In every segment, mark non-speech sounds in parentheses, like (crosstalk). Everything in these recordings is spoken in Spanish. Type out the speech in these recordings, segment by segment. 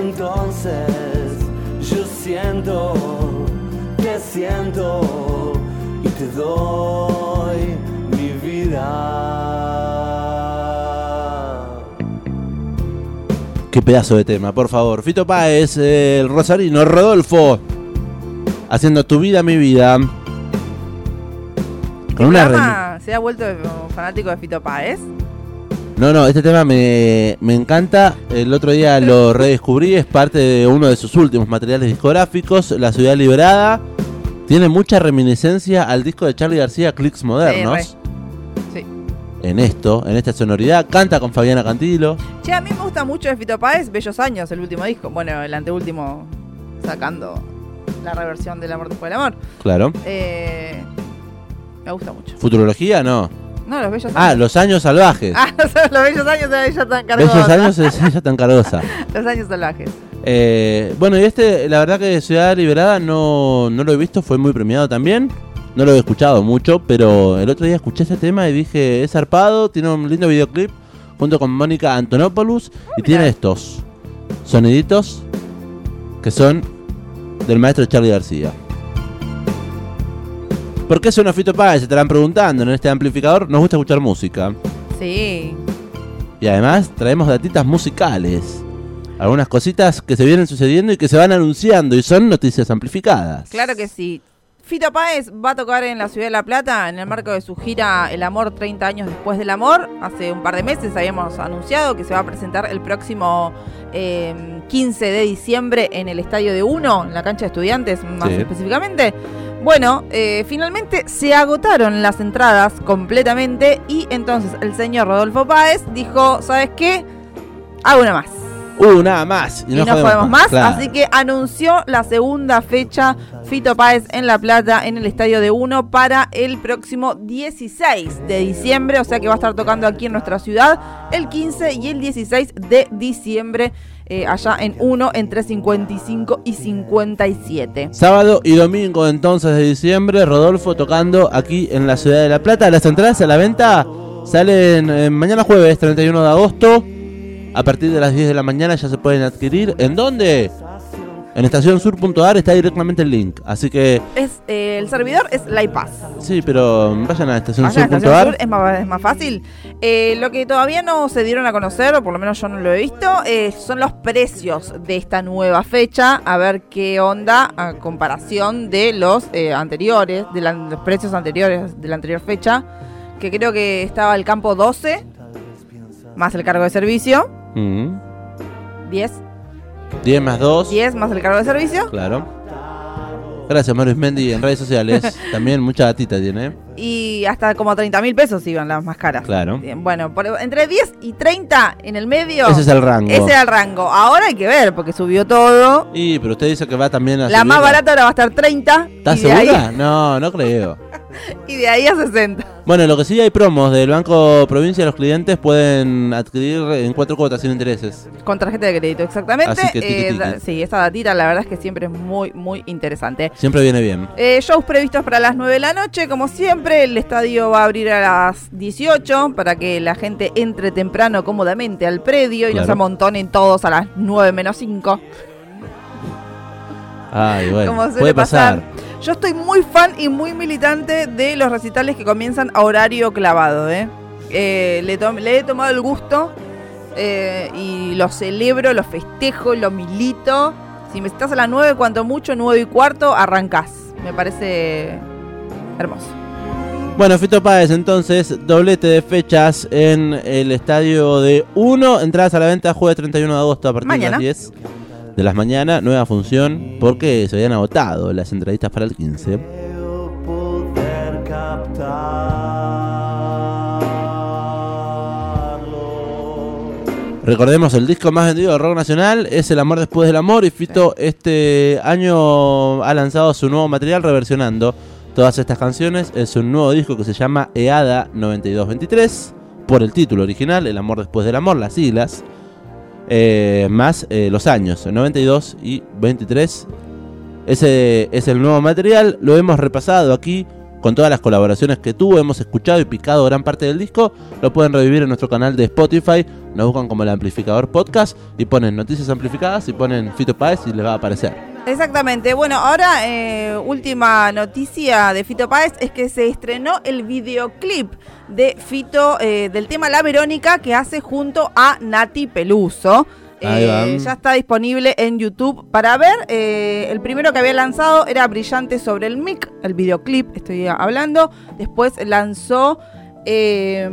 entonces yo siento, te siento y te doy mi vida. Qué pedazo de tema, por favor. Fito Páez, el Rosarino, Rodolfo. Haciendo tu vida, mi vida. Con una se ha vuelto fanático de Fito Páez. No, no, este tema me, me encanta. El otro día lo redescubrí. Es parte de uno de sus últimos materiales discográficos, La Ciudad Liberada. Tiene mucha reminiscencia al disco de Charlie García, Clicks Modernos. Sí. En esto, en esta sonoridad. Canta con Fabiana Cantilo. Che, a mí me gusta mucho de Fito Páez, Bellos Años, el último disco. Bueno, el anteúltimo sacando la reversión del amor después del amor. Claro. Eh, me gusta mucho. Futurología, no. No, los Bellos Ah, Años. Los Años Salvajes. Ah, (laughs) los Bellos Años de ella tan cargosa. Bellos Años es ella tan cargosa. (laughs) Los Años Salvajes. Eh, bueno, y este, la verdad que Ciudad Liberada no, no lo he visto, fue muy premiado también. No lo he escuchado mucho, pero el otro día escuché este tema y dije, es zarpado, tiene un lindo videoclip junto con Mónica Antonopoulos y tiene estos soniditos que son del maestro Charlie García. ¿Por qué suena Fito Páez? Se estarán preguntando. En este amplificador nos gusta escuchar música. Sí. Y además traemos datitas musicales. Algunas cositas que se vienen sucediendo y que se van anunciando y son noticias amplificadas. Claro que sí. Fito Páez va a tocar en la Ciudad de La Plata en el marco de su gira El Amor 30 años después del amor. Hace un par de meses habíamos anunciado que se va a presentar el próximo eh, 15 de diciembre en el Estadio de Uno, en la cancha de estudiantes más Sí. específicamente. Bueno, eh, finalmente se agotaron las entradas completamente y entonces el señor Rodolfo Páez dijo, ¿sabes qué? Hago una más Nada más. y no podemos más. Claro. Así que anunció la segunda fecha Fito Páez en La Plata en el Estadio de Uno para el próximo 16 de diciembre. O sea que va a estar tocando aquí en nuestra ciudad el 15 y el 16 de diciembre. eh, allá en Uno entre 55 y 57. Sábado y domingo entonces de diciembre, Rodolfo tocando aquí en la ciudad de La Plata. Las entradas a la venta salen eh, mañana jueves 31 de agosto. A partir de las 10 de la mañana ya se pueden adquirir. ¿En dónde? En estacionsur.ar está directamente el link. Así que Es, eh, el servidor es la iPass. sí, pero vayan a a Estación Sur, estacionsur.ar. es más, es más fácil. Eh, lo que todavía no se dieron a conocer, o por lo menos yo no lo he visto, eh, son los precios de esta nueva fecha. A ver qué onda a comparación de los anteriores, de la- los precios anteriores de la anterior fecha. Que creo que estaba el campo 12, más el cargo de servicio. Mm. 10, 10 más 2. 10 más el cargo de servicio. Claro. Gracias, Mario Mendy en redes sociales. (laughs) También mucha datita tiene. Y hasta como 30 mil pesos iban las más caras. Claro. Bien, Bueno, por- entre 10 y 30 en el medio. Ese es el rango. Ese era el rango. Ahora hay que ver, porque subió todo. Y, pero usted dice que va también a La más subir barata ahora va a estar 30. ¿Estás segura? ahí, No, no creo. Y de ahí a 60. Bueno, lo que sí hay promos del Banco Provincia, los clientes pueden adquirir en cuatro cuotas sin intereses. Con tarjeta de crédito, exactamente. Así que tiqui, Eh, tiqui. sí, esa datita la verdad es que siempre es muy, muy interesante. Siempre viene bien. Eh, shows previstos para las 9 de la noche, como siempre, el estadio va a abrir a las 18 para que la gente entre temprano cómodamente al predio y Claro. se amontonen todos a las 9 menos 5. Ay, bueno. como suele Puede pasar. Yo estoy muy fan y muy militante de los recitales que comienzan a horario clavado, ¿eh? Eh, le, he tomado el gusto eh, y lo celebro, lo festejo, lo milito. Si me estás a las 9, cuanto mucho, 9 y cuarto, arrancás. Me parece hermoso. Bueno, Fito Páez, entonces, doblete de fechas en el estadio de 1. Entradas a la venta jueves 31 de agosto a partir Mañana. de las 10 de las mañana. Nueva función porque se habían agotado las entradistas para el 15. Creo poder captarlo. Recordemos, el disco más vendido de rock nacional es El amor después del amor y Fito este año ha lanzado su nuevo material reversionando todas estas canciones. Es un nuevo disco que se llama EADA 9223 por el título original, El amor después del amor, las siglas, eh, más eh, los años, 92 y 23. Ese es el nuevo material, lo hemos repasado aquí con todas las colaboraciones que tuvo. Hemos escuchado y picado gran parte del disco. Lo pueden revivir en nuestro canal de Spotify. Nos buscan como el amplificador podcast y ponen noticias amplificadas y ponen Fito Páez y les va a aparecer. Exactamente. Bueno, ahora eh, última noticia de Fito Páez es que se estrenó el videoclip de Fito eh, del tema La Verónica que hace junto a Nati Peluso. Eh, ya está disponible en YouTube para ver. Eh, el primero que había lanzado era Brillante sobre el mic, el videoclip, estoy hablando. Después lanzó eh,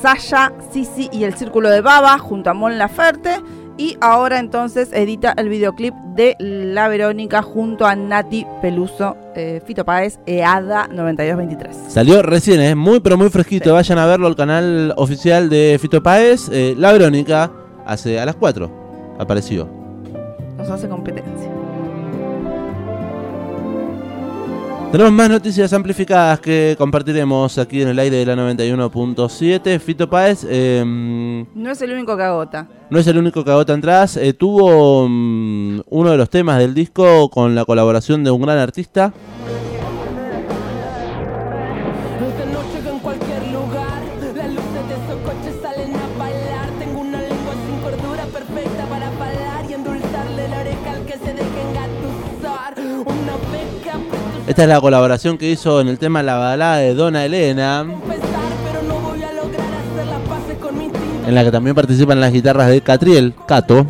Sasha, Sisi y el Círculo de Baba junto a Mon Laferte. Y ahora entonces edita el videoclip de La Verónica junto a Nati Peluso, eh, Fito Páez, EADA 9223. Salió recién, es muy pero muy fresquito. Vayan a verlo al canal oficial de Fito Páez. Eh, la Verónica, hace a las 4 apareció. Nos hace competencia. Tenemos más noticias amplificadas que compartiremos aquí en el aire de la 91.7. Fito Páez eh, No es el único que agota. no es el único que agota entradas. eh, tuvo mm, uno de los temas del disco con la colaboración de un gran artista. Esta es la colaboración que hizo en el tema La balada de Dona Elena, en la que también participan las guitarras de Catriel, Cato.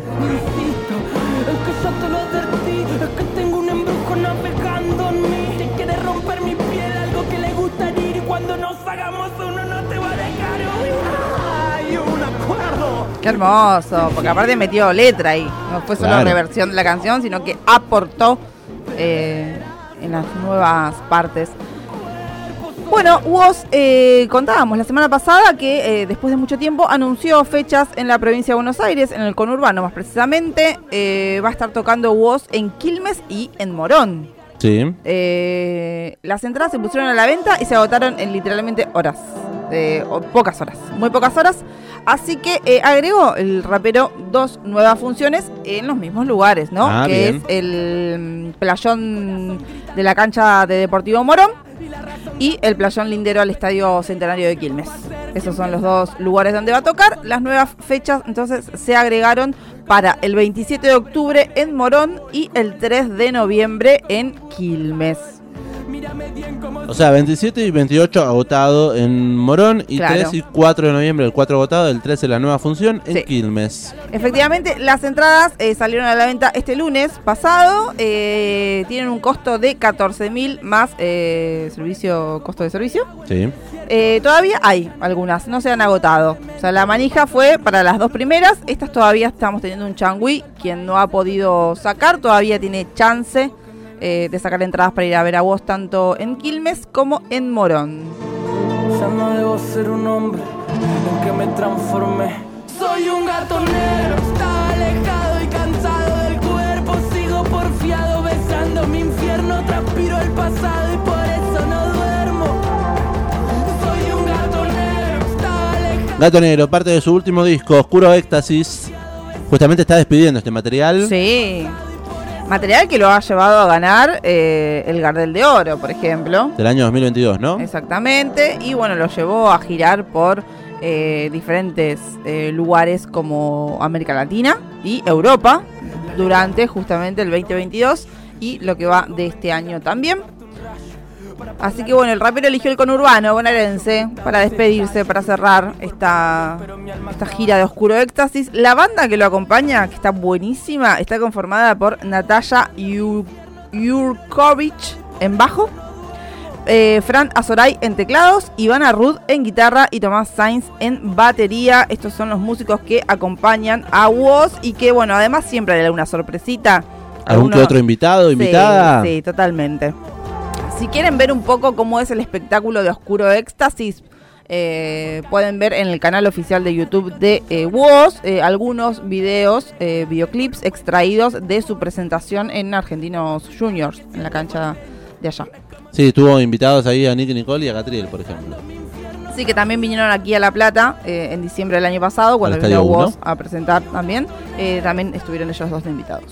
Qué hermoso, porque aparte metió letra ahí. No fue solo Claro. reversión de la canción, sino que aportó eh, en las nuevas partes. Bueno, Woz, eh, contábamos la semana pasada que eh, después de mucho tiempo anunció fechas en la provincia de Buenos Aires, en el conurbano más precisamente. Eh, va a estar tocando Woz en Quilmes y en Morón. Sí. Eh, las entradas se pusieron a la venta y se agotaron en literalmente horas. pocas horas, muy pocas horas. Así que eh, agregó el rapero dos nuevas funciones en los mismos lugares, ¿no? Ah, que bien. es el mm, playón de la cancha de Deportivo Morón y el playón lindero al Estadio Centenario de Quilmes. Esos son los dos lugares donde va a tocar. Las nuevas fechas entonces se agregaron para el 27 de octubre en Morón y el 3 de noviembre en Quilmes. O sea, 27 y 28 agotado en Morón y Claro. 3 y 4 de noviembre el 4 agotado, el 13 la nueva función en Sí. Quilmes. Efectivamente, las entradas eh, salieron a la venta este lunes pasado. eh, tienen un costo de 14 mil más eh, servicio, costo de servicio. Sí. Todavía hay algunas, no se han agotado. O sea, la manija fue para las dos primeras. Estas todavía estamos teniendo un changui. Quien no ha podido sacar todavía tiene chance eh, de sacar entradas para ir a ver a vos tanto en Quilmes como en Morón. Ya no debo ser un hombre en que me transformé. Soy un gato negro, está alejado y cansado del cuerpo. Sigo porfiado besando mi infierno, transpiro el pasado y por eso no duermo. Soy un gato negro, está alejado. Gato Negro, parte de su último disco, Oscuro Éxtasis, justamente está despidiendo este material. Sí. Material que lo ha llevado a ganar eh, el Gardel de Oro, por ejemplo. Del año 2022, ¿no? Exactamente. Y bueno, lo llevó a girar por eh, diferentes eh, lugares como América Latina y Europa durante justamente el 2022 y lo que va de este año también. Así que bueno, el rapero eligió el conurbano bonaerense para despedirse, para cerrar esta, esta gira de Oscuro Éxtasis. La banda que lo acompaña, que está buenísima, está conformada por Natalia Yu- Jurkovic en bajo, eh, Fran Azoray en teclados, Ivana Rud en guitarra y Tomás Sainz en batería. Estos son los músicos que acompañan a Woz y que, bueno, además siempre hay alguna sorpresita. ¿Algún que otro invitado, Sí, invitada? Sí, totalmente. Si quieren ver un poco cómo es el espectáculo de Oscuro Éxtasis, eh, pueden ver en el canal oficial de YouTube de eh, Woz eh, algunos videos, eh, videoclips extraídos de su presentación en Argentinos Juniors, en la cancha de allá. Sí, tuvo invitados ahí a Nicky Nicole y a Catriel, por ejemplo. Sí, que también vinieron aquí a La Plata eh, en diciembre del año pasado, cuando vino Uno. a presentar también. También estuvieron ellos dos de invitados.